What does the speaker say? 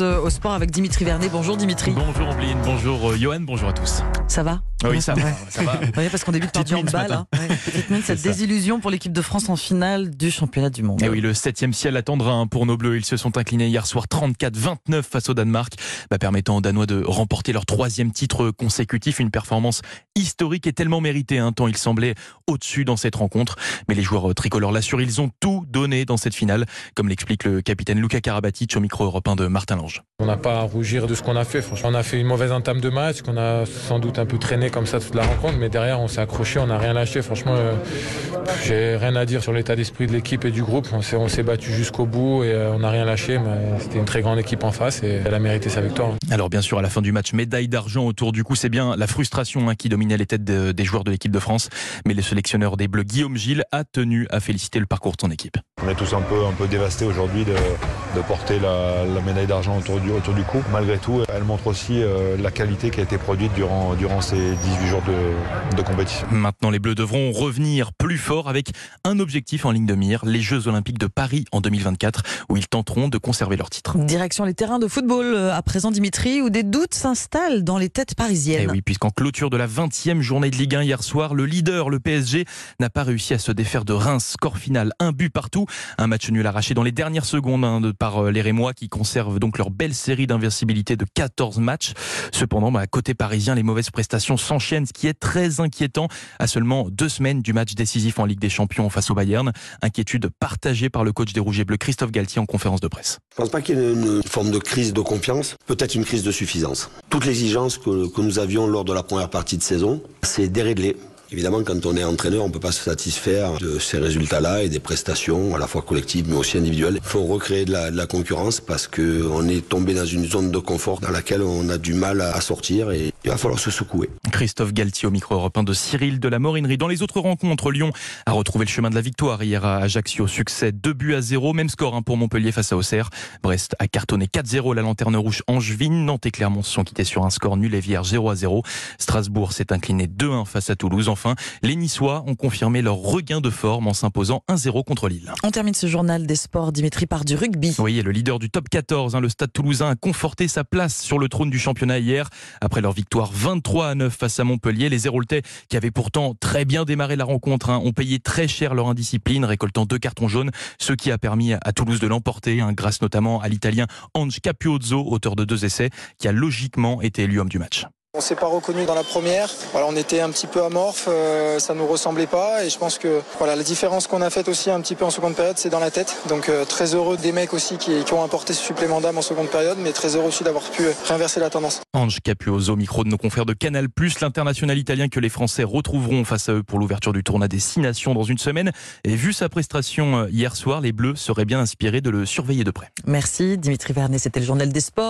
euh, au sport avec Dimitri Vernet. Bonjour Dimitri. Bonjour Ambline, bonjour euh, Johan, bonjour à tous. Ça va Oui, ça va, ça va. Oui, parce qu'on débute par du handball. hein. Ouais, petite mine, cette ça. désillusion pour l'équipe de France en finale du championnat du monde. Et Eh oui, le septième ciel attendra hein, pour nos Bleus. Ils se sont inclinés hier soir 34-29 face au Danemark, bah, permettant aux Danois de remporter leur troisième titre consécutif. Une performance historique et tellement méritée, hein, tant ils semblaient au-dessus dans cette rencontre. Mais les joueurs euh, tricolores l'assurent, ils ont tout donné dans cette finale, comme l'explique le capitaine Luca Karabatic au micro européen de Martin Lange. On n'a pas à rougir de ce qu'on a fait. Franchement, on a fait une mauvaise entame de match, qu'on a sans doute un peu traîné comme ça toute la rencontre, mais derrière, on s'est accroché, on n'a rien lâché. Franchement, euh, j'ai rien à dire sur l'état d'esprit de l'équipe et du groupe. On s'est, battu jusqu'au bout et euh, on n'a rien lâché, mais c'était une très grande équipe en face et elle a mérité sa victoire. Alors bien sûr, à la fin du match, médaille d'argent autour du cou, c'est bien la frustration hein, qui dominait les têtes de- des joueurs de l'équipe de France. Mais le sélectionneur des Bleus, Guillaume Gilles, a tenu à féliciter le parcours de son équipe. On est tous un peu, un peu dévastés aujourd'hui de, de porter la, la médaille d'argent autour du, autour du cou. Malgré tout, elle montre aussi euh, la qualité qui a été produite durant, durant ces 18 jours de, de compétition. Maintenant, les Bleus devront revenir plus fort avec un objectif en ligne de mire, les Jeux Olympiques de Paris en 2024, où ils tenteront de conserver leur titre. Direction les terrains de football euh, à présent Dimitri, où des doutes s'installent dans les têtes Et parisiennes. Eh oui, puisqu'en clôture de la 20e journée de Ligue 1 hier soir, le leader, le PSG, n'a pas réussi à se défaire de Reims. Score final, un but partout. Un match nul arraché dans les dernières secondes hein, par euh, les Rémois qui conservent donc leur belle série d'invincibilité de 14 matchs. Cependant, bah, à côté parisien, les mauvaises prestations s'enchaînent, ce qui est très inquiétant à seulement deux semaines du match décisif en Ligue des Champions face au Bayern. Inquiétude partagée par le coach des Rouges et Bleus, Christophe Galtier, en conférence de presse. Je pense pas qu'il y ait une, forme de crise de confiance, peut-être une crise de suffisance. Toute l'exigence que, nous avions lors de la première partie de saison, c'est déréglé. Évidemment, quand on est entraîneur, on peut pas se satisfaire de ces résultats-là et des prestations, à la fois collectives mais aussi individuelles. Il faut recréer de la, concurrence parce que on est tombé dans une zone de confort dans laquelle on a du mal à sortir et il va falloir se secouer. Christophe Galtier au micro européen de Cyril de la Morinerie. Dans les autres rencontres, Lyon a retrouvé le chemin de la victoire hier à Ajaccio. Succès 2 buts à 0. Même score hein, pour Montpellier face à Auxerre. Brest a cartonné 4-0 la lanterne rouge Angevine. Nantes et Clermont se sont quittés sur un score nul et vierge 0 à 0. Strasbourg s'est incliné 2-1 face à Toulouse. Enfin, les Niçois ont confirmé leur regain de forme en s'imposant 1-0 contre Lille. On termine ce journal des sports Dimitri par du rugby. Oui, et le leader du top 14, hein, le Stade toulousain, a conforté sa place sur le trône du championnat hier. Après leur victoire 23 à 9 face à Montpellier, les Héroltais, qui avaient pourtant très bien démarré la rencontre, hein, ont payé très cher leur indiscipline, récoltant deux cartons jaunes, ce qui a permis à Toulouse de l'emporter, hein, grâce notamment à l'Italien Ange Capuozzo, auteur de deux essais, qui a logiquement été élu homme du match. On s'est pas reconnu dans la première. Voilà, on était un petit peu amorphe, euh, ça nous ressemblait pas. Et je pense que voilà, la différence qu'on a faite aussi un petit peu en seconde période, c'est dans la tête. Donc euh, très heureux des mecs aussi qui, qui ont apporté ce supplément d'âme en seconde période, mais très heureux aussi d'avoir pu euh, réinverser la tendance. Ange Capuozzo, micro de nos confrères de Canal+, l'international italien que les Français retrouveront face à eux pour l'ouverture du tournoi des Six Nations dans une semaine. Et vu sa prestation euh, hier soir, les Bleus seraient bien inspirés de le surveiller de près. Merci Dimitri Vernet, c'était le journal des sports.